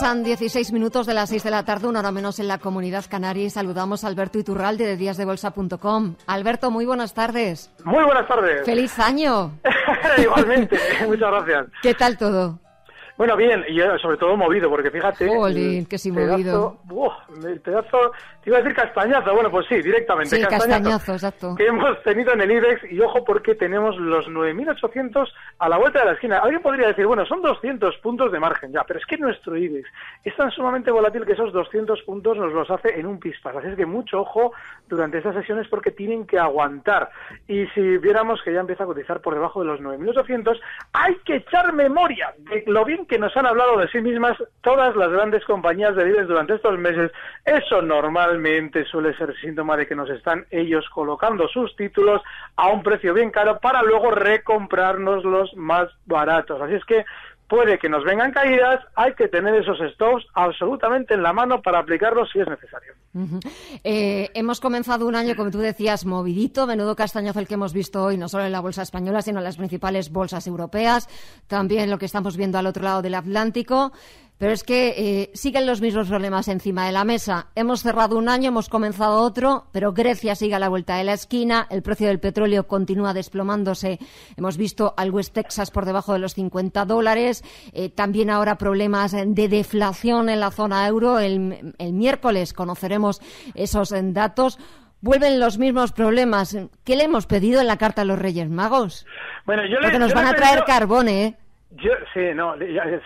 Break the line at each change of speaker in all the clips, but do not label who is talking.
Pasan 16 minutos de las 6 de la tarde, una hora menos en la comunidad canaria y saludamos a Alberto Iturralde de díasdebolsa.com. Alberto, muy buenas tardes.
Muy buenas tardes.
¡Feliz año!
Igualmente, muchas gracias.
¿Qué tal todo?
Bueno, bien, y sobre todo movido, porque fíjate...
Jolín, que sí movido.
el pedazo, te iba a decir castañazo, bueno, pues sí, directamente.
Sí, castañazo, exacto.
Que hemos tenido en el IBEX, y ojo porque tenemos los 9.800 a la vuelta de la esquina. Alguien podría decir, bueno, son 200 puntos de margen, ya, pero es que nuestro IBEX es tan sumamente volátil que esos 200 puntos nos los hace en un pispas. Así es que mucho ojo durante estas sesiones porque tienen que aguantar. Y si viéramos que ya empieza a cotizar por debajo de los 9.800, hay que echar memoria de lo bien que nos han hablado de sí mismas todas las grandes compañías de líderes durante estos meses, eso normalmente suele ser síntoma de que nos están ellos colocando sus títulos a un precio bien caro para luego recomprarnos los más baratos. Así es que puede que nos vengan caídas, hay que tener esos stocks absolutamente en la mano para aplicarlos si es necesario.
Eh, hemos comenzado un año, como tú decías, movidito, menudo castañazo el que hemos visto hoy, no solo en la bolsa española, sino en las principales bolsas europeas, también lo que estamos viendo al otro lado del Atlántico. Pero es que eh, siguen los mismos problemas encima de la mesa. Hemos cerrado un año, hemos comenzado otro, pero Grecia sigue a la vuelta de la esquina, el precio del petróleo continúa desplomándose. Hemos visto al West Texas por debajo de los 50 dólares. Eh, también ahora problemas de deflación en la zona euro. El, miércoles conoceremos esos datos vuelven los mismos problemas. ¿Qué le hemos pedido en la carta a los Reyes Magos?
Bueno, yo
Porque nos van a traer carbón, ¿eh?
Yo, sí, no,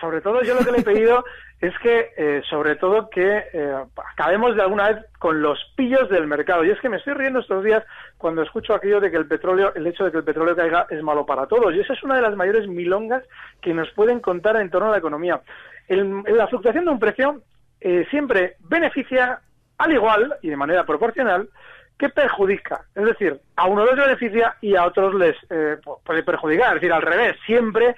sobre todo yo lo que le he pedido es que, eh, sobre todo, que eh, acabemos de alguna vez con los pillos del mercado. Y es que me estoy riendo estos días cuando escucho aquello de que el petróleo, el hecho de que el petróleo caiga es malo para todos. Y esa es una de las mayores milongas que nos pueden contar en torno a la economía. la fluctuación de un precio eh, siempre beneficia al igual y de manera proporcional que perjudica. Es decir, a unos les beneficia y a otros les puede perjudicar. Es decir, al revés, siempre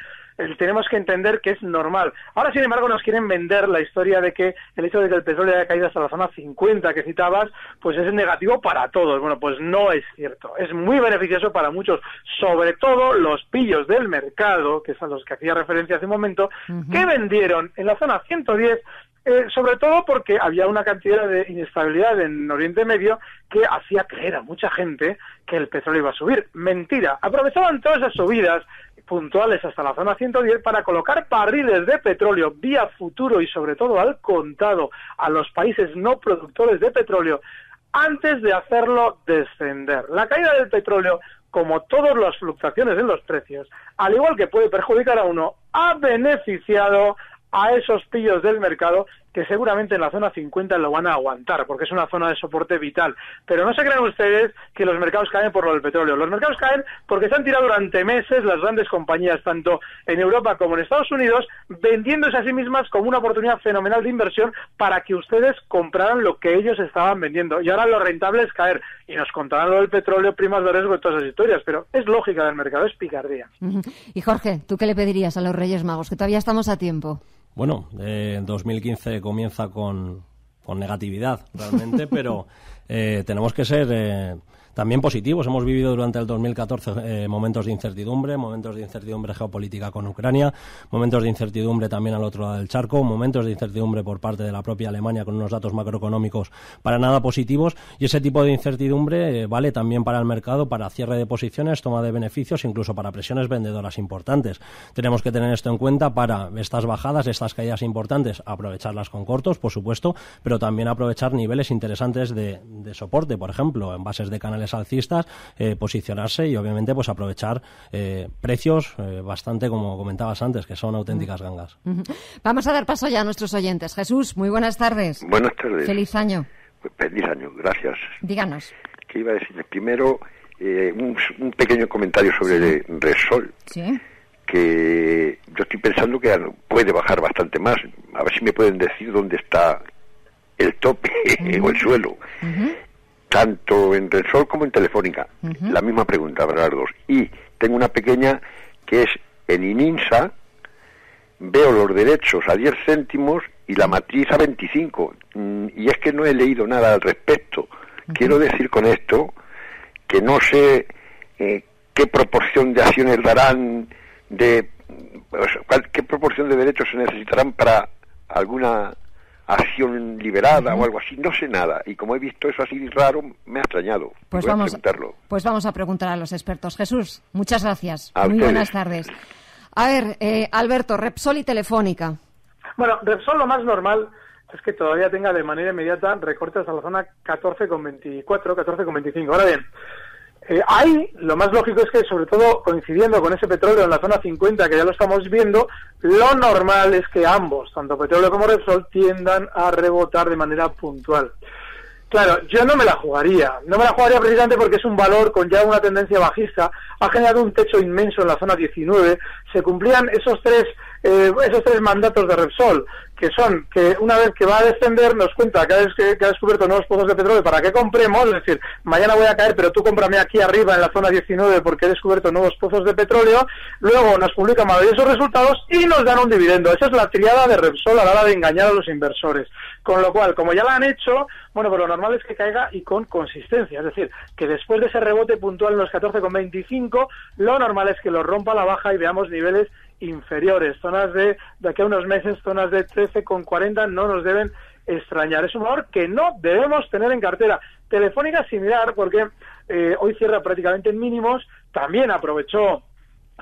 tenemos que entender que es normal. Ahora, sin embargo, nos quieren vender la historia de que el hecho de que el petróleo haya caído hasta la zona 50 que citabas, pues es negativo para todos. Bueno, pues no es cierto. Es muy beneficioso para muchos, sobre todo los pillos del mercado, que son los que hacía referencia hace un momento, que vendieron en la zona 110 eh, sobre todo porque había una cantidad de inestabilidad en Oriente Medio que hacía creer a mucha gente que el petróleo iba a subir. Mentira. Aprovechaban todas esas subidas puntuales hasta la zona 110 para colocar barriles de petróleo vía futuro y sobre todo al contado a los países no productores de petróleo antes de hacerlo descender. La caída del petróleo, como todas las fluctuaciones en los precios, al igual que puede perjudicar a uno, ha beneficiado a esos pillos del mercado que seguramente en la zona 50 lo van a aguantar, porque es una zona de soporte vital. Pero no se crean ustedes que los mercados caen por lo del petróleo. Los mercados caen porque se han tirado durante meses las grandes compañías, tanto en Europa como en Estados Unidos, vendiéndose a sí mismas como una oportunidad fenomenal de inversión para que ustedes compraran lo que ellos estaban vendiendo. Y ahora lo rentable es caer. Y nos contarán lo del petróleo, primas de riesgo y todas esas historias. Pero es lógica del mercado, es picardía.
Y Jorge, ¿tú qué le pedirías a los Reyes Magos? Que todavía estamos a tiempo.
Bueno, eh, 2015 comienza con, con negatividad realmente, pero eh, tenemos que ser eh, también positivos. Hemos vivido durante el 2014 eh, momentos de incertidumbre, momentos de incertidumbre geopolítica con Ucrania, momentos de incertidumbre también al otro lado del charco, momentos de incertidumbre por parte de la propia Alemania con unos datos macroeconómicos para nada positivos y ese tipo de incertidumbre eh, vale también para el mercado, para cierre de posiciones, toma de beneficios, incluso para presiones vendedoras importantes. Tenemos que tener esto en cuenta para estas bajadas, estas caídas importantes, aprovecharlas con cortos, por supuesto, pero también aprovechar niveles interesantes de, de soporte, por ejemplo, en bases de canales alcistas, eh, posicionarse y obviamente pues aprovechar eh, precios eh, bastante, como comentabas antes, que son auténticas gangas.
Vamos a dar paso ya a nuestros oyentes. Jesús, muy buenas tardes.
Buenas tardes.
Feliz año.
Pues, feliz año, gracias.
Díganos.
¿Qué iba a decir? Primero, un, pequeño comentario sobre Resol.
Sí
que yo estoy pensando que puede bajar bastante más. A ver si me pueden decir dónde está el tope o el suelo. Tanto en Repsol como en Telefónica. La misma pregunta para las dos. Y tengo una pequeña que es en Ininsa, veo los derechos a 10 céntimos y la matriz a 25. Mm, y es que no he leído nada al respecto. Quiero decir con esto que no sé eh, qué proporción de acciones darán, de qué proporción de derechos se necesitarán para alguna acción liberada o algo así, no sé nada. Y como he visto eso así raro, me ha extrañado.
Pues, vamos, a pues vamos a preguntar a los expertos. Jesús, muchas gracias. Muy buenas tardes. A ver, eh, Alberto, Repsol y Telefónica.
Bueno, Repsol lo más normal es que todavía tenga de manera inmediata recortes a la zona 14,24, 14,25. Ahora bien, eh, ahí lo más lógico es que, sobre todo coincidiendo con ese petróleo en la zona 50 que ya lo estamos viendo, lo normal es que ambos, tanto petróleo como Repsol, tiendan a rebotar de manera puntual. Claro, yo no me la jugaría. No me la jugaría precisamente porque es un valor con ya una tendencia bajista. Ha generado un techo inmenso en la zona 19. Se cumplían esos tres eh, esos tres mandatos de Repsol, que son que una vez que va a descender nos cuenta que ha, descubierto nuevos pozos de petróleo para que compremos, es decir, mañana voy a caer, pero tú cómprame aquí arriba en la zona 19 porque he descubierto nuevos pozos de petróleo, luego nos publica maravillosos resultados y nos dan un dividendo. Esa es la triada de Repsol a la hora de engañar a los inversores. Con lo cual, como ya la han hecho, bueno, pues lo normal es que caiga y con consistencia. Es decir, que después de ese rebote puntual en los 14,25, lo normal es que lo rompa a la baja y veamos niveles inferiores. Zonas de, de aquí a unos meses, zonas de 13,40 no nos deben extrañar. Es un valor que no debemos tener en cartera. Telefónica similar porque eh, hoy cierra prácticamente en mínimos, también aprovechó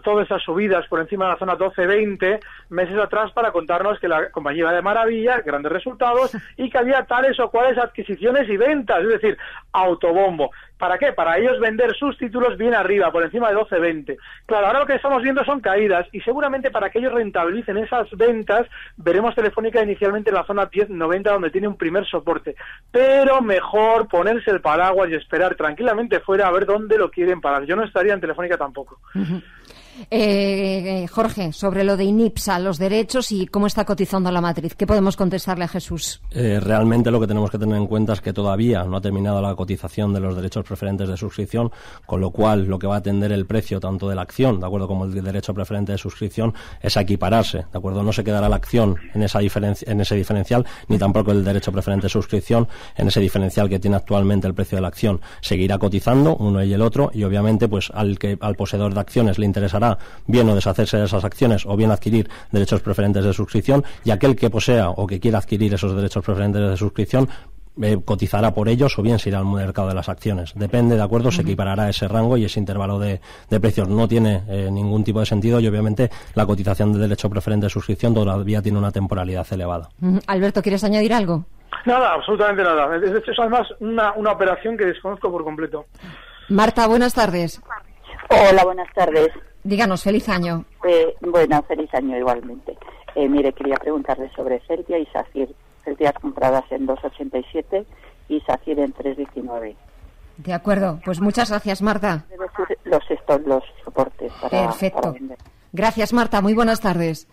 todas esas subidas por encima de la zona 12-20 meses atrás para contarnos que la compañía iba de maravilla, grandes resultados y que había tales o cuales adquisiciones y ventas, es decir, autobombo. ¿Para qué? Para ellos vender sus títulos bien arriba, por encima de 12-20. Claro, ahora lo que estamos viendo son caídas y seguramente para que ellos rentabilicen esas ventas veremos Telefónica inicialmente en la zona 10-90 donde tiene un primer soporte. Pero mejor ponerse el paraguas y esperar tranquilamente fuera a ver dónde lo quieren parar. Yo no estaría en Telefónica tampoco.
Eh, Jorge, sobre lo de INIPSA, los derechos y cómo está cotizando la matriz. ¿Qué podemos contestarle a Jesús?
Eh, realmente lo que tenemos que tener en cuenta es que todavía no ha terminado la cotización de los derechos preferentes de suscripción, con lo cual lo que va a atender el precio tanto de la acción, de acuerdo como el derecho preferente de suscripción, es equipararse, de acuerdo. No se quedará la acción en esa en ese diferencial, ni tampoco el derecho preferente de suscripción en ese diferencial que tiene actualmente el precio de la acción. Seguirá cotizando uno y el otro, y obviamente, pues al que al poseedor de acciones le interesará bien o deshacerse de esas acciones o bien adquirir derechos preferentes de suscripción y aquel que posea o que quiera adquirir esos derechos preferentes de suscripción eh, cotizará por ellos o bien se irá al mercado de las acciones. Depende, de acuerdo, se equiparará ese rango y ese intervalo de, precios. No tiene eh, ningún tipo de sentido y obviamente la cotización de derecho preferente de suscripción todavía tiene una temporalidad elevada.
Alberto, ¿quieres añadir algo?
Nada, absolutamente nada. Es, es además una, una operación que desconozco por completo.
Marta, buenas tardes.
Hola, buenas tardes.
Díganos, feliz año.
Eh, bueno, feliz año igualmente. Eh, mire, quería preguntarle sobre Celtia y SACIR. Celtia compradas en 2,87 y SACIR en 3,19.
De acuerdo, pues muchas gracias, Marta.
Los, los soportes para,
Perfecto. Gracias, Marta. Muy buenas tardes.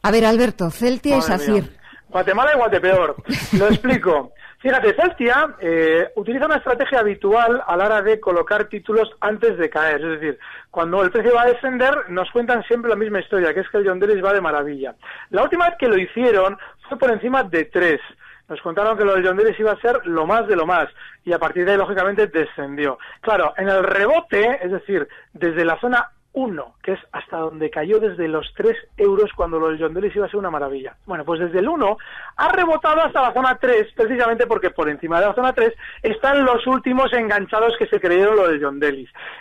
A ver, Alberto, Celtia y SACIR.
Guatemala y Guatepeor. Lo explico. Fíjate, Celtia eh, utiliza una estrategia habitual a la hora de colocar títulos antes de caer. Es decir, cuando el precio va a descender, nos cuentan siempre la misma historia, que es que el John va de maravilla. La última vez que lo hicieron fue por encima de 3. Nos contaron que lo del John iba a ser lo más de lo más y a partir de ahí, lógicamente, descendió. Claro, en el rebote, es decir, desde la zona 1, que es hasta donde cayó desde los 3 euros cuando lo del John iba a ser una maravilla. Bueno, pues desde el 1 ha rebotado hasta la zona 3, precisamente porque por encima de la zona 3 están los últimos enganchados que se creyeron lo del John.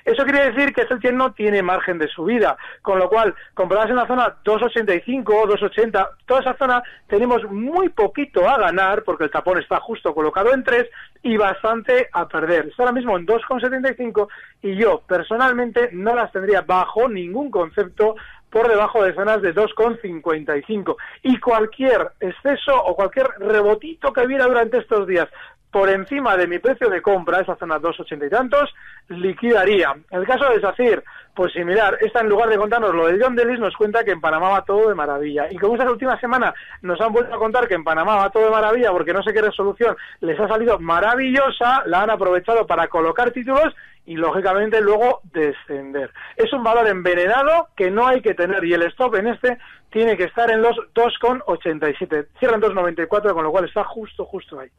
Eso quiere decir que este no tiene margen de subida, con lo cual, compradas en la zona 2,85 o 2,80, toda esa zona tenemos muy poquito a ganar, porque el tapón está justo colocado en 3 y bastante a perder. Está ahora mismo en 2,75 y yo personalmente no las tendría bajo ningún concepto por debajo de zonas de 2,55. Y cualquier exceso o cualquier rebotito que hubiera durante estos días por encima de mi precio de compra, esa zona 2,80 y tantos, liquidaría. El caso de SACIR, Pues similar, esta en lugar de contarnos lo de John Delis nos cuenta que en Panamá va todo de maravilla. Y como esta última semana nos han vuelto a contar que en Panamá va todo de maravilla porque no sé qué resolución les ha salido maravillosa, la han aprovechado para colocar títulos y lógicamente luego descender. Es un valor envenenado que no hay que tener y el stop en este tiene que estar en los 2,87. Cierran 2,94 con lo cual está justo, justo ahí.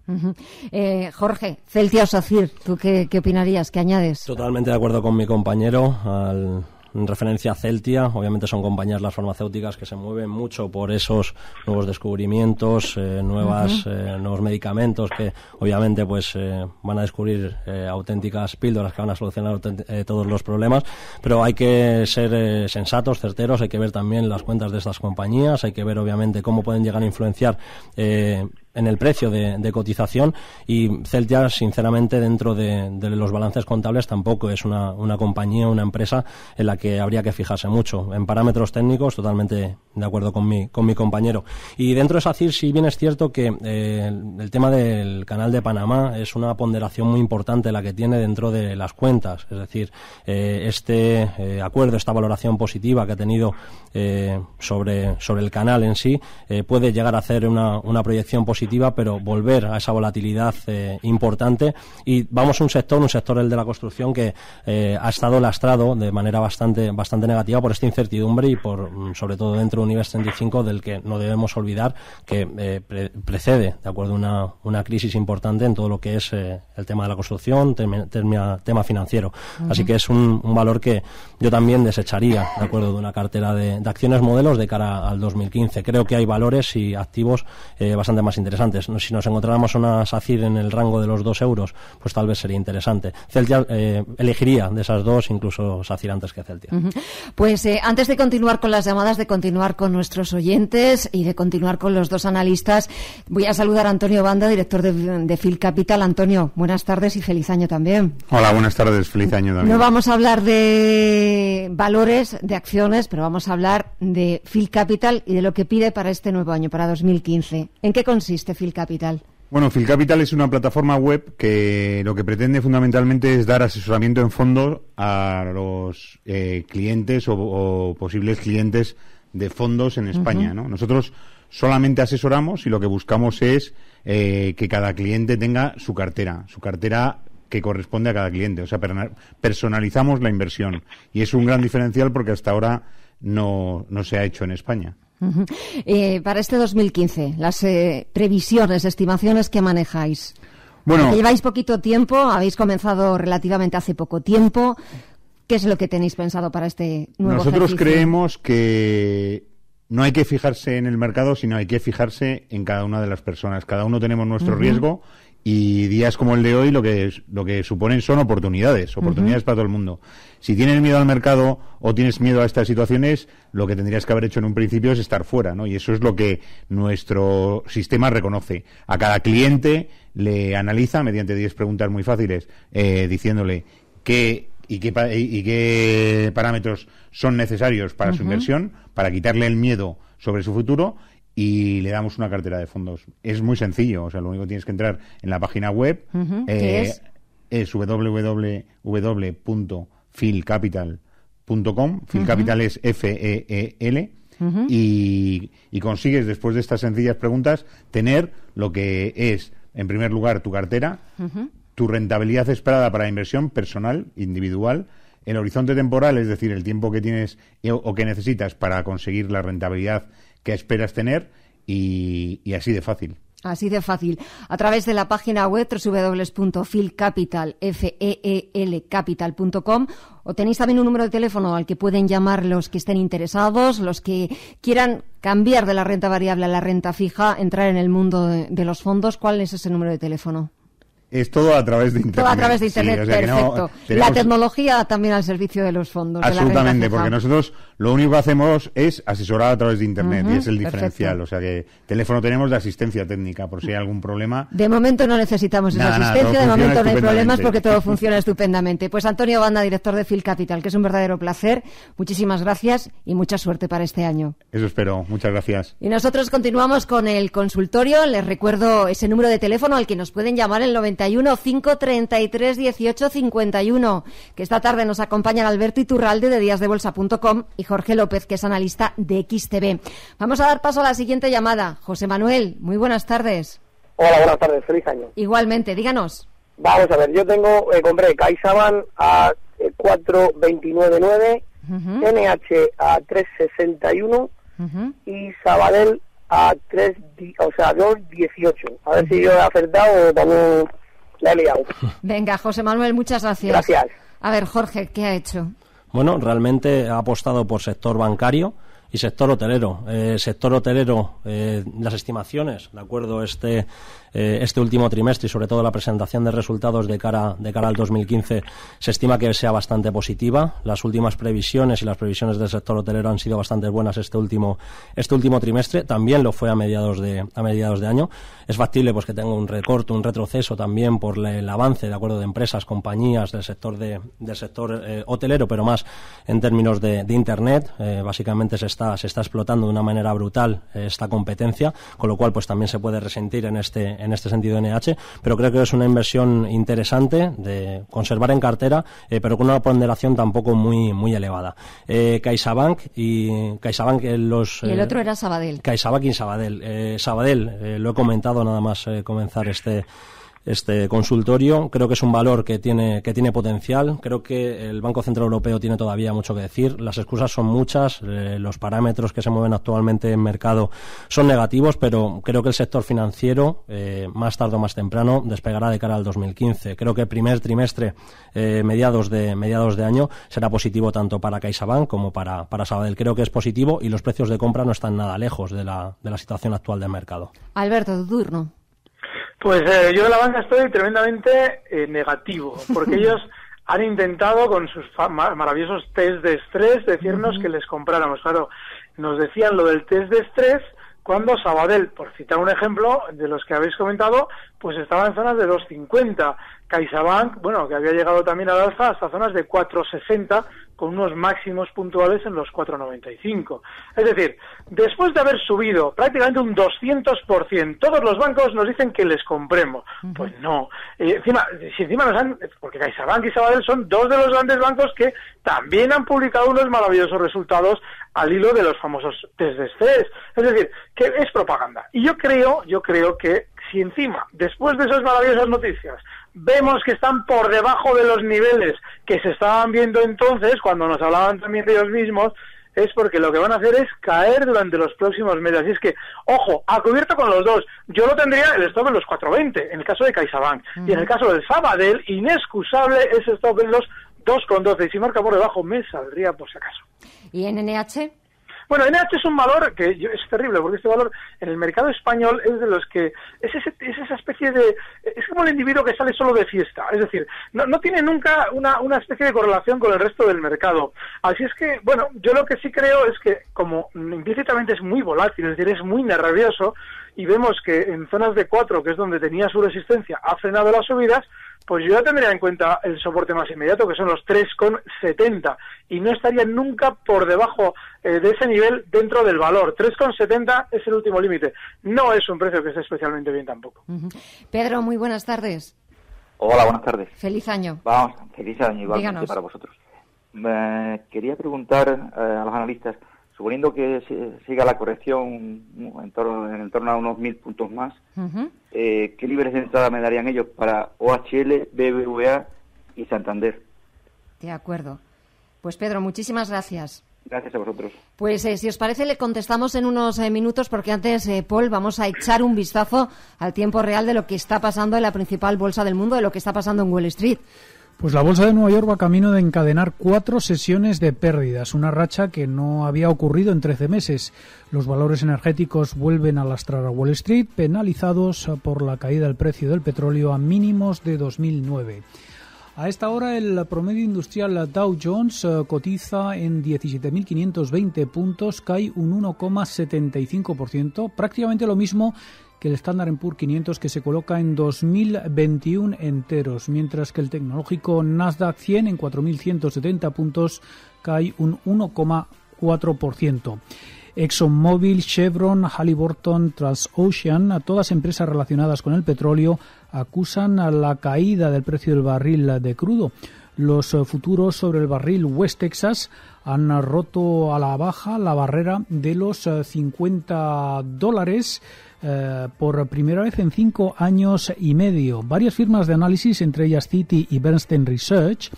eh, Jorge, Celtia Sacir, ¿tú qué, qué opinarías? ¿Qué añades?
Totalmente de acuerdo con mi compañero. Al en referencia a Celtia, obviamente son compañías las farmacéuticas que se mueven mucho por esos nuevos descubrimientos, eh, nuevas, eh, nuevos medicamentos que obviamente pues eh, van a descubrir auténticas píldoras que van a solucionar todos los problemas, pero hay que ser sensatos, certeros, hay que ver también las cuentas de estas compañías, hay que ver obviamente cómo pueden llegar a influenciar en el precio de, cotización y Celtia, sinceramente, dentro de, los balances contables tampoco es una, una, compañía, una empresa en la que habría que fijarse mucho. En parámetros técnicos, totalmente de acuerdo con mi, con mi compañero. Y dentro de SACIR, sí bien es cierto que eh, el, tema del canal de Panamá es una ponderación muy importante la que tiene dentro de las cuentas. Es decir, eh, este eh, acuerdo, esta valoración positiva que ha tenido sobre, sobre el canal en sí, puede llegar a hacer una, una proyección positiva pero volver a esa volatilidad eh, importante. Y vamos a un sector, un sector el de la construcción, que eh, ha estado lastrado de manera bastante, bastante negativa por esta incertidumbre y por, mm, sobre todo dentro de un IBEX 35, del que no debemos olvidar que eh, precede, de acuerdo, una, una crisis importante en todo lo que es el tema de la construcción, tema, tema financiero. Así que es un, un, valor que yo también desecharía, de acuerdo, de una cartera de, de acciones modelos de cara al 2015. Creo que hay valores y activos bastante más interesantes si nos encontráramos una SACIR en el rango de los dos euros, pues tal vez sería interesante. Celtia eh, elegiría de esas dos incluso SACIR antes que Celtia.
Pues eh, antes de continuar con las llamadas, de continuar con nuestros oyentes y de continuar con los dos analistas, voy a saludar a Antonio Banda, director de, de Phil Capital. Antonio, buenas tardes y feliz año también.
Hola, buenas tardes, feliz año también.
No vamos a hablar de valores, de acciones, pero vamos a hablar de Phil Capital y de lo que pide para este nuevo año, para 2015. ¿En qué consiste? Phil Capital?
Bueno, Phil Capital es una plataforma web que lo que pretende fundamentalmente es dar asesoramiento en fondos a los eh, clientes o, posibles clientes de fondos en España. Nosotros solamente asesoramos y lo que buscamos es eh, que cada cliente tenga su cartera, su cartera que corresponde a cada cliente. O sea, personalizamos la inversión y es un gran diferencial porque hasta ahora no se ha hecho en España.
Eh, para este 2015, las eh, previsiones, estimaciones que manejáis. Bueno, lleváis poquito tiempo, habéis comenzado relativamente hace poco tiempo. ¿Qué es lo que tenéis pensado para este nuevo
Nosotros creemos que no hay que fijarse en el mercado, sino hay que fijarse en cada una de las personas. Cada uno tenemos nuestro riesgo y días como el de hoy lo que, lo que suponen son oportunidades, oportunidades para todo el mundo. Si tienes miedo al mercado o tienes miedo a estas situaciones, lo que tendrías que haber hecho en un principio es estar fuera, ¿no? Y eso es lo que nuestro sistema reconoce. A cada cliente le analiza mediante 10 preguntas muy fáciles, eh, diciéndole qué y qué, y qué parámetros son necesarios para su inversión, para quitarle el miedo sobre su futuro y le damos una cartera de fondos. Es muy sencillo, o sea, lo único que tienes que entrar en la página web
eh, es?
es www.filcapital.com. Filcapital es F-E-E-L. y, y consigues, después de estas sencillas preguntas, tener lo que es, en primer lugar, tu cartera, tu rentabilidad esperada para inversión personal, individual, el horizonte temporal, es decir, el tiempo que tienes o que necesitas para conseguir la rentabilidad que esperas tener y, así de fácil.
Así de fácil. A través de la página web www.filcapital.com o tenéis también un número de teléfono al que pueden llamar los que estén interesados, los que quieran cambiar de la renta variable a la renta fija, entrar en el mundo de los fondos. ¿Cuál es ese número de teléfono?
Es todo a través de Internet.
Todo a través de Internet, perfecto. La tecnología también al servicio de los fondos.
Absolutamente, porque nosotros lo único que hacemos es asesorar a través de Internet y es el diferencial. O sea que teléfono tenemos de asistencia técnica por si hay algún problema.
De momento no necesitamos esa asistencia, de momento no hay problemas porque todo funciona estupendamente. Pues Antonio Banda, director de Phil Capital, que es un verdadero placer. Muchísimas gracias y mucha suerte para este año.
Eso espero. Muchas gracias.
Y nosotros continuamos con el consultorio. Les recuerdo ese número de teléfono al que nos pueden llamar el 90 91 533 18 51. Que esta tarde nos acompañan Alberto Iturralde de díasdebolsa.com y Jorge López, que es analista de XTV. Vamos a dar paso a la siguiente llamada. José Manuel, muy buenas tardes.
Hola, buenas tardes, feliz año.
Igualmente, díganos.
Vamos a ver, yo tengo, eh, compré CaixaBank a 4.299, NH a 3.61 y Sabadell a 3, o sea, 2.18. A ver si yo he acertado o también la he liado.
Venga, José Manuel, muchas gracias.
Gracias.
A ver, Jorge, ¿qué ha hecho?
Bueno, realmente ha apostado por sector bancario y sector hotelero. Eh, sector hotelero, eh, las estimaciones, de acuerdo, este eh, este último trimestre y sobre todo la presentación de resultados de cara, de cara al 2015 se estima que sea bastante positiva. Las últimas previsiones y las previsiones del sector hotelero han sido bastante buenas este último, este último trimestre. También lo fue a mediados de, a mediados de año. Es factible pues que tenga un recorte, un retroceso también por el avance de acuerdo de empresas, compañías del sector de, del sector eh, hotelero, pero más en términos de, internet. Eh, básicamente se está, se está explotando de una manera brutal esta competencia, con lo cual pues también se puede resentir en este, en este sentido NH, pero creo que es una inversión interesante de conservar en cartera, eh, pero con una ponderación tampoco muy muy elevada. Eh, CaixaBank y CaixaBank
eh,
los
y el otro era Sabadell.
CaixaBank y Sabadell. Sabadell lo he comentado nada más comenzar este este consultorio. Creo que es un valor que tiene, que tiene potencial. Creo que el Banco Central Europeo tiene todavía mucho que decir. Las excusas son muchas. Eh, los parámetros que se mueven actualmente en mercado son negativos, pero creo que el sector financiero, eh, más tarde o más temprano, despegará de cara al 2015. Creo que el primer trimestre, eh, mediados, de, mediados de año, será positivo tanto para CaixaBank como para, para Sabadell. Creo que es positivo y los precios de compra no están nada lejos de la, de la situación actual del mercado.
Alberto, tu turno.
Pues eh, yo de la banca estoy tremendamente eh, negativo, porque ellos han intentado con sus maravillosos test de estrés decirnos que les compráramos. Claro, nos decían lo del test de estrés cuando Sabadell, por citar un ejemplo de los que habéis comentado, pues estaba en zonas de 2.50. CaixaBank, bueno, que había llegado también al alza hasta zonas de 4.60, con unos máximos puntuales en los 4,95. Es decir, después de haber subido prácticamente un 200%, todos los bancos nos dicen que les compremos. Pues no. Eh, encima, si encima nos han... Porque CaixaBank y Sabadell son dos de los grandes bancos que también han publicado unos maravillosos resultados al hilo de los famosos test de estrés. Es decir, que es propaganda. Y yo creo, yo creo que si encima, después de esas maravillosas noticias, vemos que están por debajo de los niveles que se estaban viendo entonces, cuando nos hablaban también de ellos mismos, es porque lo que van a hacer es caer durante los próximos meses. Así es que, ojo, a cubierto con los dos. Yo lo tendría el stop en los 4.20, en el caso de CaixaBank. Y en el caso del Sabadell, inexcusable ese stop en los 2.12. Y si marca por debajo, me saldría por si acaso.
¿Y en NH?
Bueno, NH es un valor que es terrible, porque este valor en el mercado español es de los que. Es, es esa especie de. Es como el individuo que sale solo de fiesta. Es decir, no, no tiene nunca una, una especie de correlación con el resto del mercado. Así es que, bueno, yo lo que sí creo es que, como implícitamente es muy volátil, es decir, es muy nervioso, y vemos que en zonas de 4, que es donde tenía su resistencia, ha frenado las subidas, pues yo ya tendría en cuenta el soporte más inmediato, que son los 3,70, y no estaría nunca por debajo eh, de ese nivel dentro del valor. 3,70 es el último límite. No es un precio que esté especialmente bien tampoco.
Pedro, muy buenas tardes.
Hola, buenas tardes.
Feliz año.
Vamos, feliz año igualmente para vosotros. quería preguntar eh, a los analistas suponiendo que siga la corrección en torno, en torno a unos mil puntos más, eh, ¿qué libres de entrada me darían ellos para OHL, BBVA y Santander?
De acuerdo. Pues Pedro, muchísimas gracias.
Gracias a vosotros.
Pues eh, si os parece, le contestamos en unos eh, minutos, porque antes, Paul, vamos a echar un vistazo al tiempo real de lo que está pasando en la principal bolsa del mundo, de lo que está pasando en Wall Street.
Pues la Bolsa de Nueva York va camino de encadenar cuatro sesiones de pérdidas, una racha que no había ocurrido en 13 meses. Los valores energéticos vuelven a lastrar a Wall Street, penalizados por la caída del precio del petróleo a mínimos de 2009. A esta hora el promedio industrial Dow Jones eh, cotiza en 17.520 puntos, cae un 1,75%, prácticamente lo mismo el Standard Poor's 500 que se coloca en 2021 enteros, mientras que el tecnológico Nasdaq 100 en 4.170 puntos cae un 1,4%. ExxonMobil, Chevron, Halliburton, Transocean, todas empresas relacionadas con el petróleo, acusan a la caída del precio del barril de crudo. Los eh, futuros sobre el barril West Texas han roto a la baja la barrera de los 50 eh, dólares eh, por primera vez en cinco años y medio. Varias firmas de análisis, entre ellas Citi y Bernstein Research,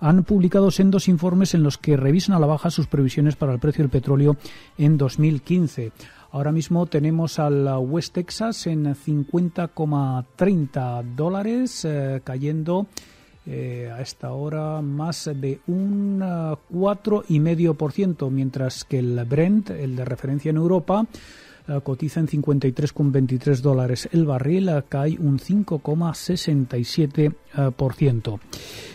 han publicado sendos informes en los que revisan a la baja sus previsiones para el precio del petróleo en 2015. Ahora mismo tenemos al West Texas en 50,30 dólares, cayendo eh, a esta hora más de un 4,5%, mientras que el Brent, el de referencia en Europa, eh, cotiza en 53,23 dólares el barril, eh, cae un 5,67%.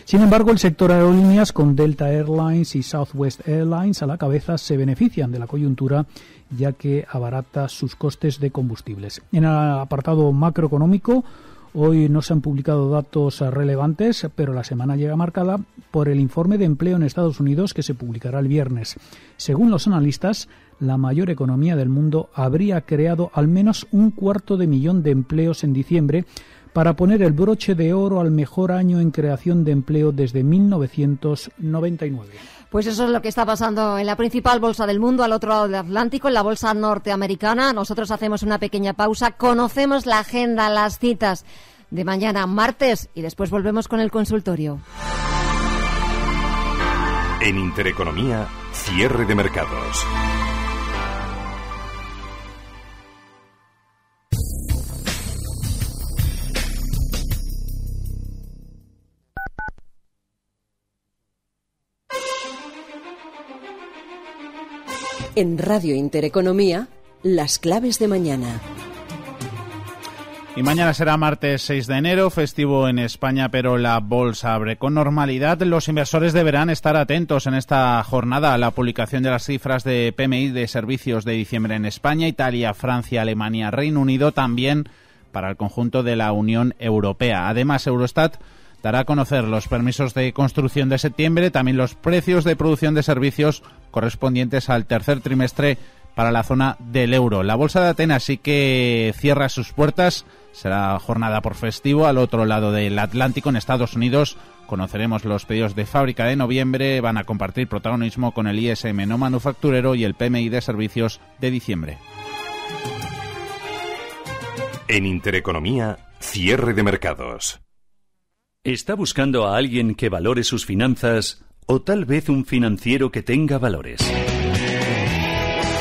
Sin embargo, el sector aerolíneas con Delta Airlines y Southwest Airlines a la cabeza se benefician de la coyuntura ya que abarata sus costes de combustibles. En el apartado macroeconómico, Hoy no se han publicado datos relevantes, pero la semana llega marcada por el informe de empleo en Estados Unidos que se publicará el viernes. Según los analistas, la mayor economía del mundo habría creado al menos un cuarto de millón de empleos en diciembre para poner el broche de oro al mejor año en creación de empleo desde 1999.
Pues eso es lo que está pasando en la principal bolsa del mundo, al otro lado del Atlántico, en la bolsa norteamericana. Nosotros hacemos una pequeña pausa, conocemos la agenda, las citas de mañana, martes, y después volvemos con el consultorio.
En Intereconomía, cierre de mercados.
En Radio Intereconomía, las claves de mañana.
Y mañana será martes 6 de enero, festivo en España, pero la bolsa abre con normalidad. Los inversores deberán estar atentos en esta jornada a la publicación de las cifras de PMI de servicios de diciembre en España, Italia, Francia, Alemania, Reino Unido, también para el conjunto de la Unión Europea. Además, Eurostat dará a conocer los permisos de construcción de septiembre, también los precios de producción de servicios correspondientes al tercer trimestre para la zona del euro. La bolsa de Atenas sí que cierra sus puertas. Será jornada por festivo al otro lado del Atlántico, en Estados Unidos. Conoceremos los pedidos de fábrica de noviembre. Van a compartir protagonismo con el ISM no manufacturero y el PMI de servicios de diciembre.
En Intereconomía, cierre de mercados.
¿Está buscando a alguien que valore sus finanzas o tal vez un financiero que tenga valores?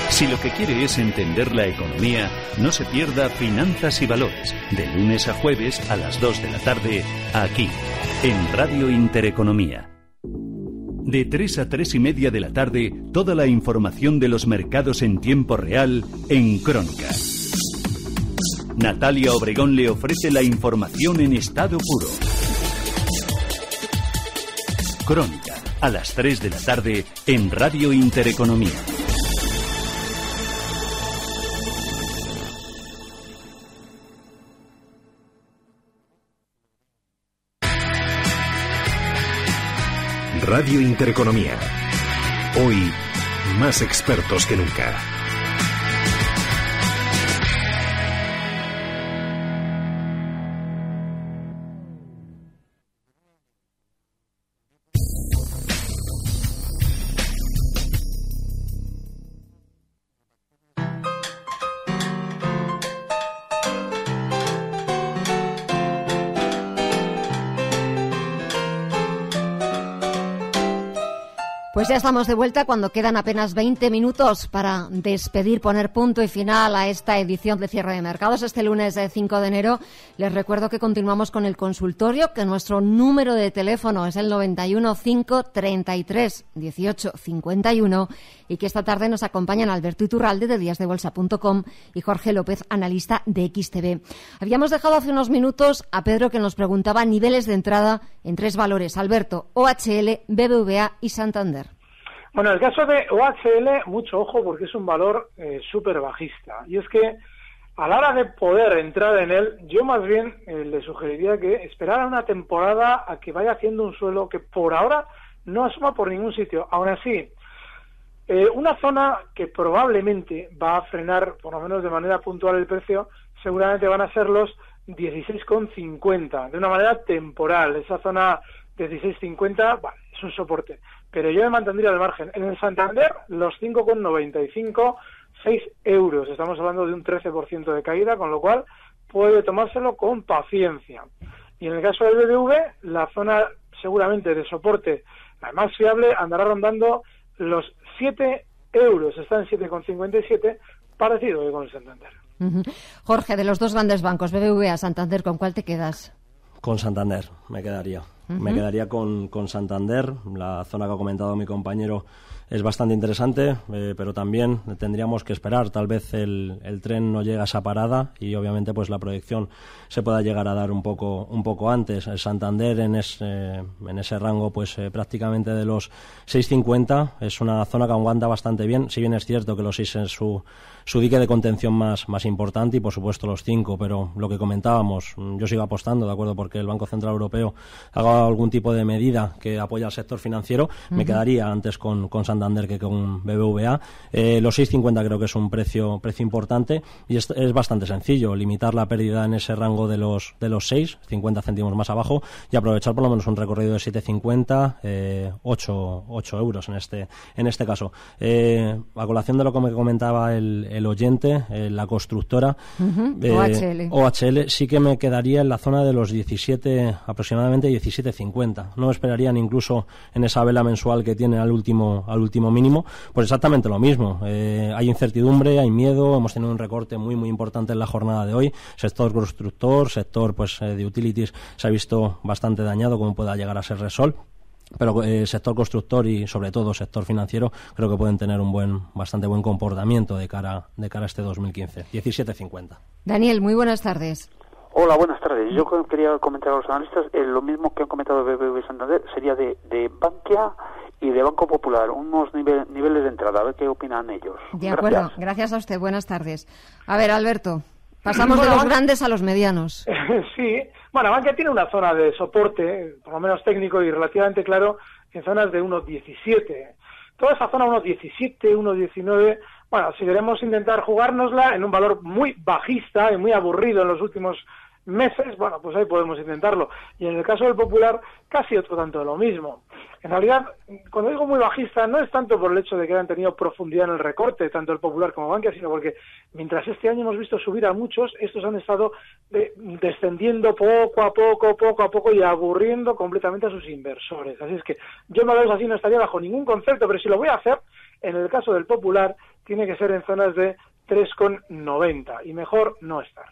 Si lo que quiere es entender la economía, no se pierda Finanzas y Valores, de lunes a jueves a las 2 de la tarde, aquí, en Radio Intereconomía. De 3 a 3 y media de la tarde, toda la información de los mercados en tiempo real en Crónica. Natalia Obregón le ofrece la información en estado puro Crónica, a las 3 de la tarde en Radio Intereconomía.
Radio Intereconomía. Hoy, más expertos que nunca.
Pues ya estamos de vuelta cuando quedan apenas 20 minutos para despedir, poner punto y final a esta edición de cierre de mercados este lunes 5 de enero. Les recuerdo que continuamos con el consultorio, que nuestro número de teléfono es el 91 533 18 51 y que esta tarde nos acompañan Alberto Iturralde de díasdebolsa.com y Jorge López, analista de XTV. Habíamos dejado hace unos minutos a Pedro que nos preguntaba niveles de entrada en tres valores. Alberto, OHL, BBVA y Santander.
Bueno, el caso de OHL, mucho ojo porque es un valor eh, súper bajista. Y es que a la hora de poder entrar en él, yo más bien eh, le sugeriría que esperara una temporada a que vaya haciendo un suelo que por ahora no asoma por ningún sitio. Aún así, Eh, una zona que probablemente va a frenar, por lo menos de manera puntual, el precio, seguramente van a ser los 16,50, de una manera temporal. Esa zona 16,50 vale, es un soporte, pero yo me mantendría al margen. En el Santander, los 5,95, 6 euros. Estamos hablando de un 13% de caída, con lo cual puede tomárselo con paciencia. Y en el caso del BBV, la zona seguramente de soporte la más fiable andará rondando los 7 euros, está en 7,57, parecido que con el Santander.
Jorge, de los dos grandes bancos, BBVA, Santander, ¿con cuál te quedas?
Con Santander, me quedaría. Me quedaría con, con Santander, la zona que ha comentado mi compañero es bastante interesante, eh, pero también tendríamos que esperar. Tal vez el, el, tren no llega a esa parada y obviamente pues la proyección se pueda llegar a dar un poco, un poco antes. El Santander en ese, en ese rango pues eh, prácticamente de los 6.50 es una zona que aguanta bastante bien. Si bien es cierto que los 6 en su su dique de contención más, más importante y por supuesto los cinco, pero lo que comentábamos, mm, yo sigo apostando, ¿de acuerdo? Porque el Banco Central Europeo haga algún tipo de medida que apoye al sector financiero, me quedaría antes con, con, Santander que con BBVA. Eh, los 6,50 creo que es un precio, precio importante y es, es, bastante sencillo, limitar la pérdida en ese rango de los, de los 6, 50 céntimos más abajo y aprovechar por lo menos un recorrido de 7,50, eh, 8, 8 euros en este, en este caso. Eh, a colación de lo que me comentaba el, el oyente, eh, la constructora
OHL.
OHL, sí que me quedaría en la zona de los 17, aproximadamente 17.50. No esperarían incluso en esa vela mensual que tiene al último, al último mínimo, pues exactamente lo mismo. Eh, hay incertidumbre, hay miedo, hemos tenido un recorte muy muy importante en la jornada de hoy. Sector constructor, sector pues eh, de utilities se ha visto bastante dañado, como pueda llegar a ser Resol pero el eh, sector constructor y sobre todo sector financiero creo que pueden tener un buen bastante buen comportamiento de cara de cara a este 2015 17.50
Daniel muy buenas tardes
Hola, buenas tardes. Yo quería comentar a los analistas eh, lo mismo que han comentado BBV Santander, sería de, de Bankia y de Banco Popular, unos niveles de entrada, a ver qué opinan ellos.
De acuerdo, gracias a usted, buenas tardes. A ver, Alberto, pasamos de los grandes a los medianos.
sí, bueno, Bankia tiene una zona de soporte, por lo menos técnico y relativamente claro, en zonas de 1.17. Toda esa zona 1.17, 1.19, bueno, si queremos intentar jugárnosla en un valor muy bajista y muy aburrido en los últimos meses, bueno, pues ahí podemos intentarlo. Y en el caso del Popular, casi otro tanto de lo mismo. En realidad, cuando digo muy bajista, no es tanto por el hecho de que hayan tenido profundidad en el recorte, tanto el Popular como Bankia, sino porque mientras este año hemos visto subir a muchos, estos han estado descendiendo poco a poco, poco a poco y aburriendo completamente a sus inversores. Así es que yo no lo así, no estaría bajo ningún concepto, pero si lo voy a hacer, en el caso del Popular, tiene que ser en zonas de 3,90 y mejor no estar.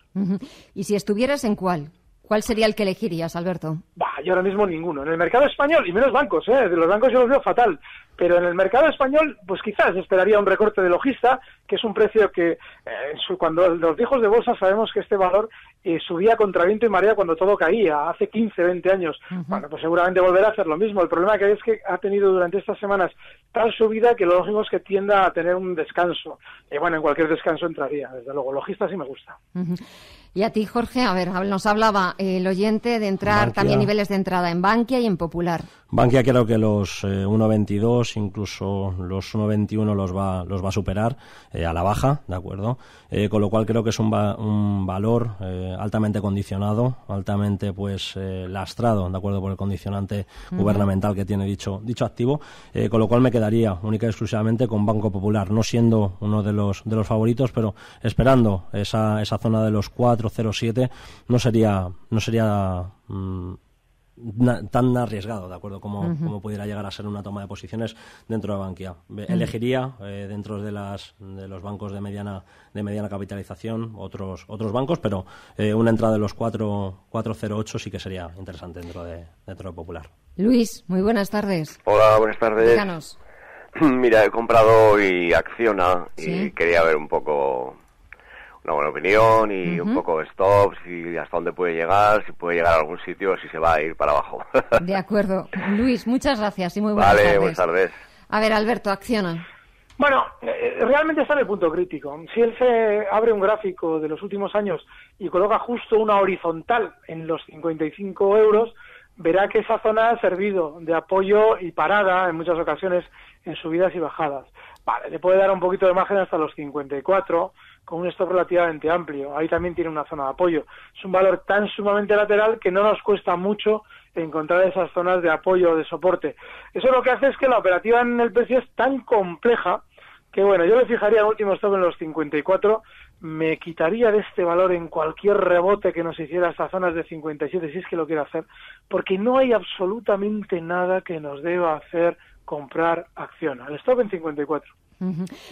¿Y si estuvieras en cuál? ¿Cuál sería el que elegirías, Alberto?
Bah, yo ahora mismo ninguno. En el mercado español, y menos bancos, ¿eh? De los bancos yo los veo fatal. Pero en el mercado español, pues quizás esperaría un recorte de logista, que es un precio que, eh, cuando los viejos de bolsa sabemos que este valor eh, subía contra viento y marea cuando todo caía, hace 15, 20 años. Bueno, pues seguramente volverá a hacer lo mismo. El problema que es que ha tenido durante estas semanas tal subida que lo lógico es que tienda a tener un descanso. Y bueno, en cualquier descanso entraría, desde luego. Logista sí me gusta.
Y a ti, Jorge, a ver, nos hablaba el oyente de entrar también niveles de entrada en Bankia y en Popular.
Bankia creo que los 1.22, eh, incluso los 1.21 los va, los va a superar eh, a la baja, ¿de acuerdo? Eh, con lo cual creo que es un, un valor altamente condicionado, altamente pues lastrado, ¿de acuerdo? Por el condicionante gubernamental que tiene dicho, dicho activo, con lo cual me quedaría única y exclusivamente con Banco Popular, no siendo uno de los, de los favoritos, pero esperando esa, esa zona de los 4.07 no sería, no sería mm, tan arriesgado, ¿de acuerdo? Como, como, pudiera llegar a ser una toma de posiciones dentro de Bankia. Elegiría eh, dentro de, las, de los bancos de mediana, de mediana capitalización otros, otros bancos, pero eh, una entrada de los 4, 408 sí que sería interesante dentro de, dentro de Popular.
Luis, muy buenas tardes.
Hola, buenas tardes.
Díganos.
Mira, he comprado hoy Acciona y quería ver un poco una buena opinión y un poco de stops y hasta dónde puede llegar, si puede llegar a algún sitio si se va a ir para abajo.
De acuerdo. Luis, muchas gracias y muy buenas
vale,
tardes.
buenas tardes.
A ver, Alberto, acciona.
Bueno, eh, realmente está en el punto crítico. Si él se abre un gráfico de los últimos años y coloca justo una horizontal en los 55 euros, verá que esa zona ha servido de apoyo y parada en muchas ocasiones en subidas y bajadas. vale, le puede dar un poquito de margen hasta los 54, con un stop relativamente amplio. Ahí también tiene una zona de apoyo. Es un valor tan sumamente lateral que no nos cuesta mucho encontrar esas zonas de apoyo o de soporte. Eso lo que hace es que la operativa en el precio es tan compleja que, bueno, yo le fijaría el último stop en los 54, me quitaría de este valor en cualquier rebote que nos hiciera estas zonas de 57, si es que lo quiero hacer, porque no hay absolutamente nada que nos deba hacer comprar acción. Al stop en 54.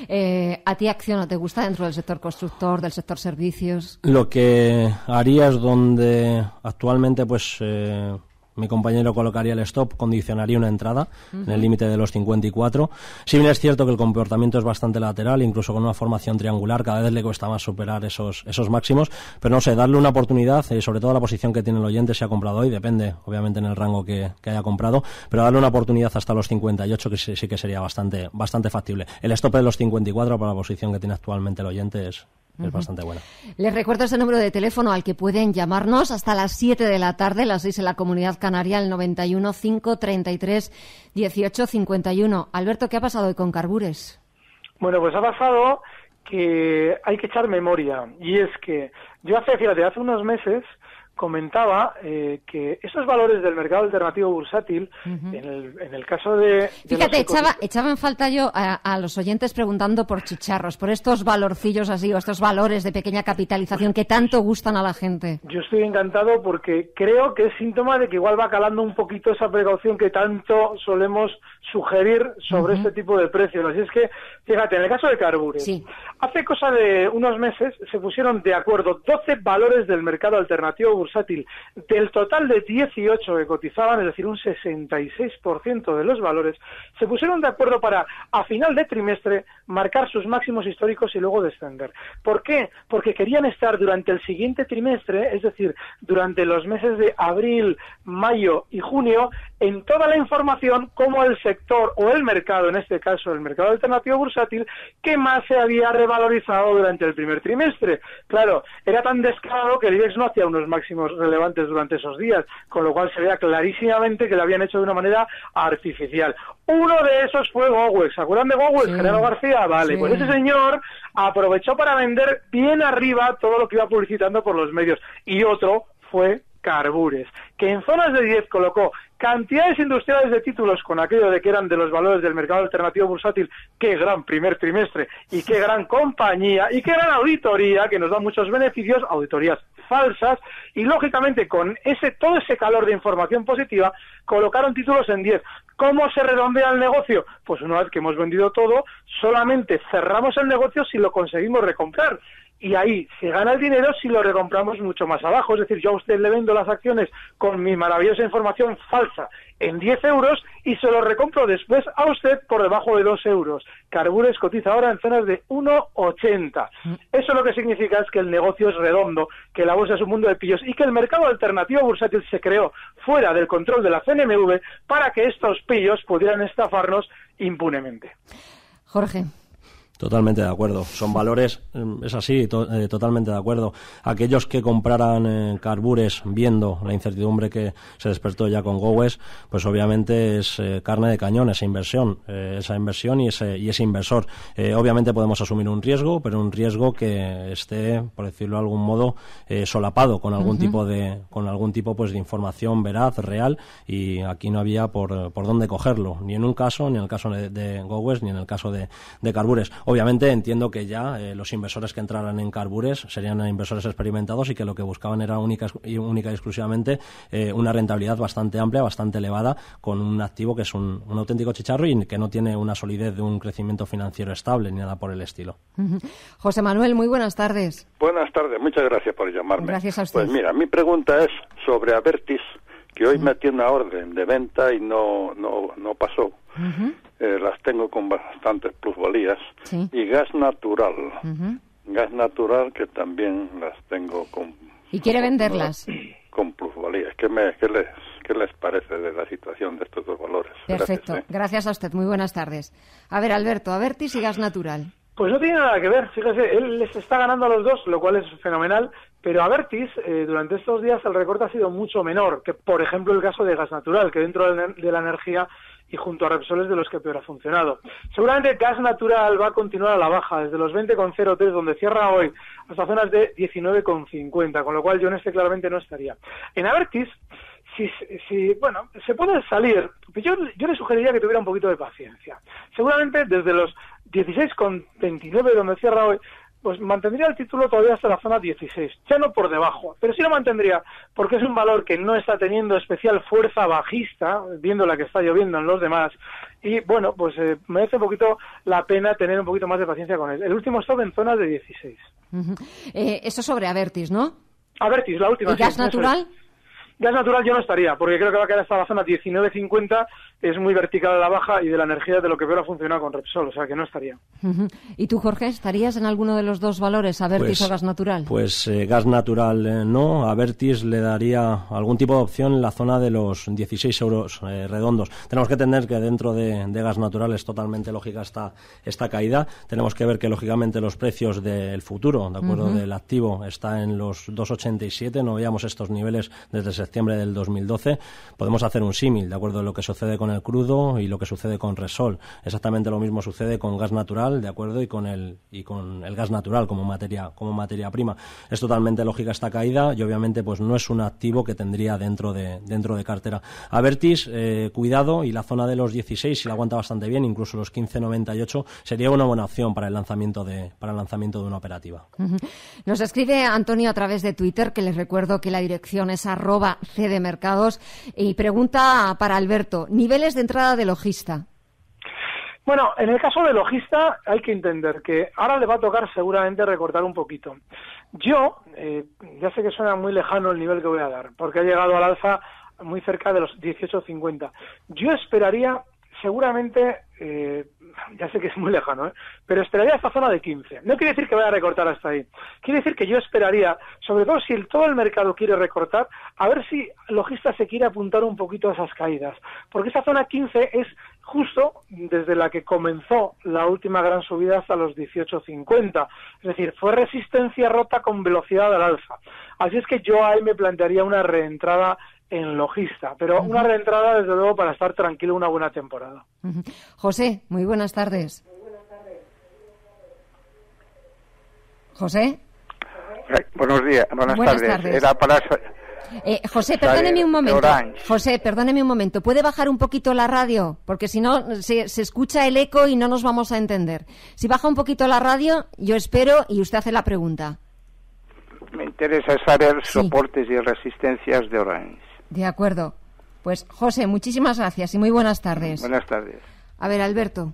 Eh, ¿A ti acción no te gusta dentro del sector constructor, del sector servicios?
Lo que haría es donde actualmente pues eh, mi compañero colocaría el stop, condicionaría una entrada en el límite de los 54. Si bien es cierto que el comportamiento es bastante lateral, incluso con una formación triangular, cada vez le cuesta más superar esos, esos máximos, pero no sé, darle una oportunidad, eh, sobre todo la posición que tiene el oyente, si ha comprado hoy, depende obviamente en el rango que, haya comprado, pero darle una oportunidad hasta los 58 que sí, que sería bastante, bastante factible. El stop de los 54 para la posición que tiene actualmente el oyente es, es bastante buena.
Les recuerdo ese número de teléfono al que pueden llamarnos hasta las 7 de la tarde, las 6 en la Comunidad Canaria, el 91 533 18 51. Alberto, ¿qué ha pasado hoy con Carbures?
Bueno, pues ha pasado que hay que echar memoria. Y es que yo hace, fíjate, hace unos meses comentaba eh, que esos valores del mercado alternativo bursátil, en, el, en, el, caso de...
Fíjate, echaba, echaba, en falta yo a, los oyentes preguntando por chicharros, por estos valorcillos así, o estos valores de pequeña capitalización que tanto gustan a la gente.
Yo estoy encantado porque creo que es síntoma de que igual va calando un poquito esa precaución que tanto solemos sugerir sobre este tipo de precios. Así es que, fíjate, en el caso de Carbures, hace cosa de unos meses se pusieron de acuerdo 12 valores del mercado alternativo bursátil del total de 18 que cotizaban, es decir, un 66% de los valores, se pusieron de acuerdo para, a final de trimestre, marcar sus máximos históricos y luego descender. ¿Por qué? Porque querían estar durante el siguiente trimestre, es decir, durante los meses de abril, mayo y junio, en toda la información como el sector o el mercado, en este caso el mercado alternativo bursátil, que más se había revalorizado durante el primer trimestre. Claro, era tan descarado que el IBEX no hacía unos máximos relevantes durante esos días, con lo cual se veía clarísimamente que lo habían hecho de una manera artificial. Uno de esos fue Gowes. ¿Se acuerdan de Gowes? General García. Vale, pues ese señor aprovechó para vender bien arriba todo lo que iba publicitando por los medios. Y otro fue Carbures, que en zonas de 10 colocó cantidades industriales de títulos con aquello de que eran de los valores del mercado alternativo bursátil, qué gran primer trimestre y qué gran compañía y qué gran auditoría que nos da muchos beneficios, auditorías falsas y lógicamente con ese todo ese calor de información positiva colocaron títulos en 10. ¿Cómo se redondea el negocio? Pues una vez que hemos vendido todo, solamente cerramos el negocio si lo conseguimos recomprar y ahí se gana el dinero si lo recompramos mucho más abajo. Es decir, yo a usted le vendo las acciones con mi maravillosa información falsa en 10 euros y se lo recompro después a usted por debajo de 2 euros. Carbures cotiza ahora en zonas de 1,80. Mm. Eso lo que significa es que el negocio es redondo, que la bolsa es un mundo de pillos y que el mercado alternativo bursátil se creó fuera del control de la CNMV para que estos pillos pudieran estafarnos impunemente.
Jorge.
Totalmente de acuerdo. Son valores, mm, es así, eh, totalmente de acuerdo. Aquellos que compraran eh, carbures viendo la incertidumbre que se despertó ya con Gowes, pues obviamente es eh, carne de cañón esa inversión, esa inversión y ese, y ese inversor. obviamente podemos asumir un riesgo, pero un riesgo que esté, por decirlo de algún modo, solapado con algún tipo de, con algún tipo pues de información veraz, real, y aquí no había por, por dónde cogerlo, ni en un caso, ni en el caso de, de Gowes, ni en el caso de, de carbures Obviamente entiendo que ya eh, los inversores que entraran en Carbures serían inversores experimentados y que lo que buscaban era única, única y exclusivamente eh, una rentabilidad bastante amplia, bastante elevada, con un activo que es un, auténtico chicharro y que no tiene una solidez de un crecimiento financiero estable ni nada por el estilo.
José Manuel, muy buenas tardes.
Buenas tardes, muchas gracias por llamarme.
Gracias a usted.
Pues mira, mi pregunta es sobre Avertis, que hoy metí una orden de venta y no, no, no pasó. Eh, las tengo con bastantes plusvalías, y gas natural. Gas natural que también las tengo con...
¿Y quiere venderlas?
Con plusvalías. ¿Qué, me, qué, les, ¿Qué les parece de la situación de estos dos valores?
Perfecto. Gracias, ¿eh? a usted. Muy buenas tardes. A ver, Alberto, Avertis y gas natural.
Pues no tiene nada que ver, fíjese, él les está ganando a los dos, lo cual es fenomenal, pero a Vertis eh, durante estos días el recorte ha sido mucho menor que, por ejemplo, el caso de gas natural, que dentro de la energía y junto a Repsol es de los que peor ha funcionado. Seguramente gas natural va a continuar a la baja, desde los 20,03 donde cierra hoy hasta zonas de 19,50, con lo cual yo en este claramente no estaría. En Avertis, si, si, bueno, se puede salir, yo, yo le sugeriría que tuviera un poquito de paciencia. Seguramente desde los 16,29 donde cierra hoy, pues mantendría el título todavía hasta la zona 16, ya no por debajo, pero sí lo mantendría porque es un valor que no está teniendo especial fuerza bajista, viendo la que está lloviendo en los demás, y bueno, pues eh, merece un poquito la pena tener un poquito más de paciencia con él. El último stop en zona de 16.
eh, eso sobre Avertis, ¿no?
Avertis, la última.
¿Y gas natural?
Gas natural yo no estaría, porque creo que va a quedar hasta la zona 19.50, es muy vertical a la baja y de la energía de lo que peor ha funcionado con Repsol, o sea que no estaría.
¿Y tú, Jorge, estarías en alguno de los dos valores, Avertis
pues,
o gas natural?
Pues eh, gas natural eh, no, a Avertis le daría algún tipo de opción en la zona de los 16 euros eh, redondos. Tenemos que entender que dentro de, de, gas natural es totalmente lógica esta, esta caída. Tenemos que ver que, lógicamente, los precios del futuro, de acuerdo, del activo, está en los 2,87, no veíamos estos niveles desde septiembre del 2012, podemos hacer un símil, de acuerdo a lo que sucede con el crudo y lo que sucede con Resol. Exactamente lo mismo sucede con gas natural, de acuerdo, y con el y con el gas natural como materia como materia prima. Es totalmente lógica esta caída y obviamente pues no es un activo que tendría dentro de dentro de cartera. Avertis, eh, cuidado y la zona de los 16 si la aguanta bastante bien, incluso los 15.98 sería una buena opción para el lanzamiento de para el lanzamiento de una operativa.
Nos escribe Antonio a través de Twitter que les recuerdo que la dirección es arroba C de Mercados y pregunta para Alberto, niveles de entrada de logista.
Bueno, en el caso de logista hay que entender que ahora le va a tocar seguramente recortar un poquito. Yo, eh, ya sé que suena muy lejano el nivel que voy a dar, porque ha llegado al alza muy cerca de los 18.50. Yo esperaría seguramente eh, ya sé que es muy lejano, ¿eh? pero esperaría esta zona de 15. No quiere decir que vaya a recortar hasta ahí. Quiere decir que yo esperaría, sobre todo si el, todo el mercado quiere recortar, a ver si logista se quiere apuntar un poquito a esas caídas. Porque esa zona 15 es justo desde la que comenzó la última gran subida hasta los 18.50. Es decir, fue resistencia rota con velocidad al alza. Así es que yo ahí me plantearía una reentrada en logista, pero una reentrada desde luego para estar tranquilo una buena temporada.
José, muy buenas tardes. José.
Eh, buenos días, buenas, tardes. Era para
eh, José, perdóneme un momento. José, perdóneme un momento. ¿Puede bajar un poquito la radio? Porque si no, se, se, escucha el eco y no nos vamos a entender. Si baja un poquito la radio, yo espero y usted hace la pregunta.
Me interesa saber soportes y resistencias de Orange.
De acuerdo. Pues José, muchísimas gracias y muy buenas tardes.
Buenas tardes.
A ver, Alberto.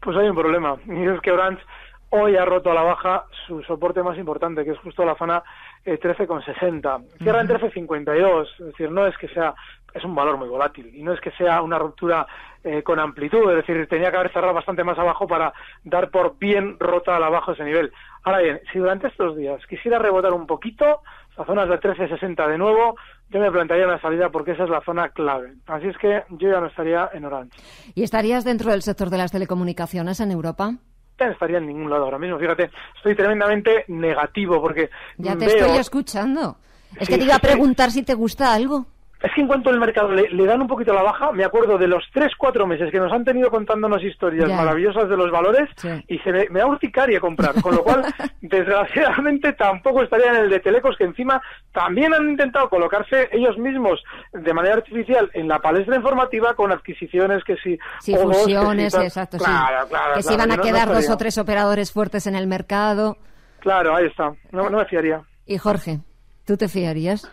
Pues hay un problema. Y es que Orange hoy ha roto a la baja su soporte más importante, que es justo la zona eh, 13,60. Cierra en 13,52. Es decir, no es que sea, es un valor muy volátil y no es que sea una ruptura eh, con amplitud. Es decir, tenía que haber cerrado bastante más abajo para dar por bien rota a la baja ese nivel. Ahora bien, si durante estos días quisiera rebotar un poquito, a zonas de 13,60 de nuevo, yo me plantearía una salida porque esa es la zona clave. Así es que yo ya no estaría en Orange.
¿Y estarías dentro del sector de las telecomunicaciones en Europa?
No estaría en ningún lado ahora mismo. Fíjate, estoy tremendamente negativo porque.
Ya te estoy escuchando. Es que te iba a preguntar si te gusta algo.
Es que en cuanto el mercado le, dan un poquito la baja, me acuerdo de los tres, cuatro meses que nos han tenido contándonos historias maravillosas de los valores y se me, me da urticaria comprar. Con lo cual, desgraciadamente, tampoco estaría en el de Telecos, que encima también han intentado colocarse ellos mismos de manera artificial en la palestra informativa con adquisiciones que si...
Sí, fusiones, exacto, claro, Claro, que si van a quedar dos o tres operadores fuertes en el mercado.
Claro, ahí está. No, no me fiaría.
Y Jorge, ¿tú te fiarías?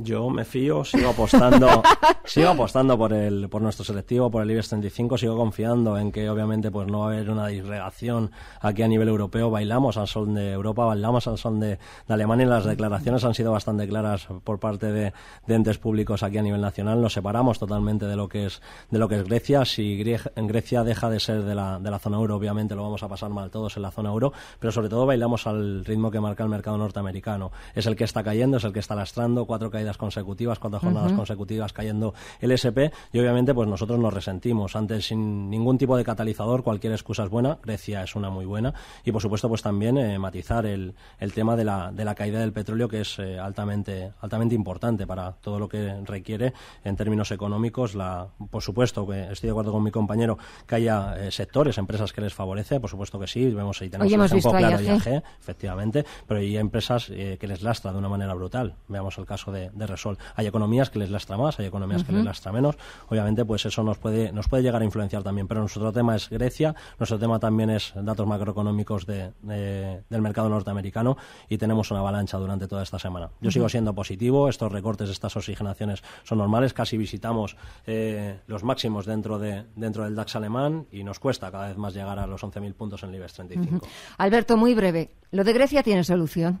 Yo me fío, sigo apostando, sigo apostando por el, por nuestro selectivo, por el IBEX 35, sigo confiando en que obviamente pues no va a haber una disgregación aquí a nivel europeo. Bailamos al sol de Europa, bailamos al sol de, Alemania y las declaraciones han sido bastante claras por parte de, entes públicos aquí a nivel nacional. Nos separamos totalmente de lo que es, de lo que es Grecia. Si Grecia deja de ser de la, de la zona euro, obviamente lo vamos a pasar mal todos en la zona euro, pero sobre todo bailamos al ritmo que marca el mercado norteamericano. Es el que está cayendo, es el que está lastrando, cuatro caídas caídas consecutivas, cuatro jornadas consecutivas cayendo el SP y obviamente pues nosotros nos resentimos. Antes sin ningún tipo de catalizador, cualquier excusa es buena, Grecia es una muy buena y por supuesto pues también eh, matizar el, el, tema de la, de la caída del petróleo que es eh, altamente, altamente importante para todo lo que requiere en términos económicos. La, por supuesto que estoy de acuerdo con mi compañero que haya eh, sectores, empresas que les favorece, por supuesto que sí, vemos ahí tenemos
un ejemplo claro
IAG, efectivamente, pero hay empresas que les lastra de una manera brutal. Veamos el caso de, de Resol. Hay economías que les lastra más, hay economías que les lastra menos. Obviamente pues eso nos puede, nos puede llegar a influenciar también, pero nuestro tema es Grecia, nuestro tema también es datos macroeconómicos de, del mercado norteamericano y tenemos una avalancha durante toda esta semana. Yo sigo siendo positivo, estos recortes, estas oxigenaciones son normales, casi visitamos eh, los máximos dentro, de, dentro del DAX alemán y nos cuesta cada vez más llegar a los 11.000 puntos en el IBEX 35.
Alberto, muy breve, ¿lo de Grecia tiene solución?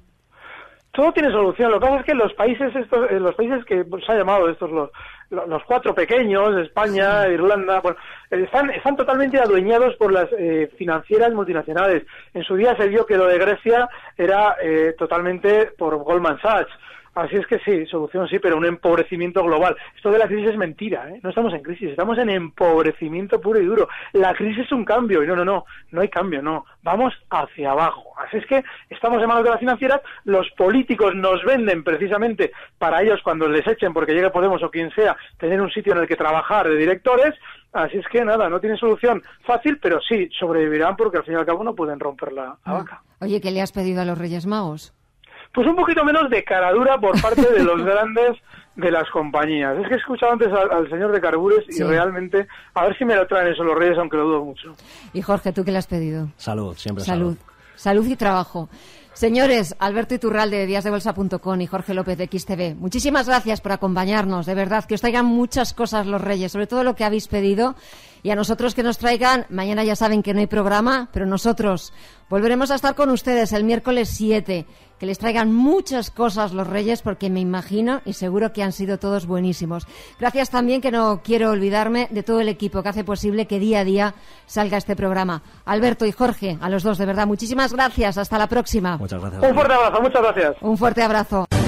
Todo tiene solución. Lo que pasa es que los países estos, eh, los países que se ha llamado estos los, los cuatro pequeños, España, Irlanda, bueno, están, están totalmente adueñados por las eh, financieras multinacionales. En su día se vio que lo de Grecia era eh, totalmente por Goldman Sachs. Así es que sí, solución sí, pero un empobrecimiento global. Esto de la crisis es mentira, ¿eh? No estamos en crisis, estamos en empobrecimiento puro y duro. La crisis es un cambio, y no, no, no, no hay cambio, no. Vamos hacia abajo. Así es que estamos en manos de las financieras, los políticos nos venden precisamente para ellos cuando les echen, porque llegue Podemos o quien sea, tener un sitio en el que trabajar de directores, Así es que nada, no tiene solución fácil, pero sí sobrevivirán porque al fin y al cabo no pueden romper la, la vaca.
Oye, ¿qué le has pedido a los Reyes Magos?
Pues un poquito menos de caradura por parte de los grandes de las compañías. Es que he escuchado antes al, señor de Carbures y realmente, a ver si me lo traen eso los reyes, aunque lo dudo mucho.
Y Jorge, ¿tú qué le has pedido?
Salud, siempre salud.
Salud, y trabajo. Señores, Alberto Iturralde de díasdebolsa.com y Jorge López de XTV, muchísimas gracias por acompañarnos. De verdad, que os traigan muchas cosas los Reyes, sobre todo lo que habéis pedido. Y a nosotros que nos traigan, mañana ya saben que no hay programa, pero nosotros volveremos a estar con ustedes el miércoles 7 que les traigan muchas cosas los Reyes, porque me imagino y seguro que han sido todos buenísimos. Gracias también, que no quiero olvidarme, de todo el equipo que hace posible que día a día salga este programa. Alberto y Jorge, a los dos, de verdad, muchísimas gracias. Hasta la próxima.
Muchas gracias.
Un fuerte abrazo, muchas gracias.
Un fuerte abrazo.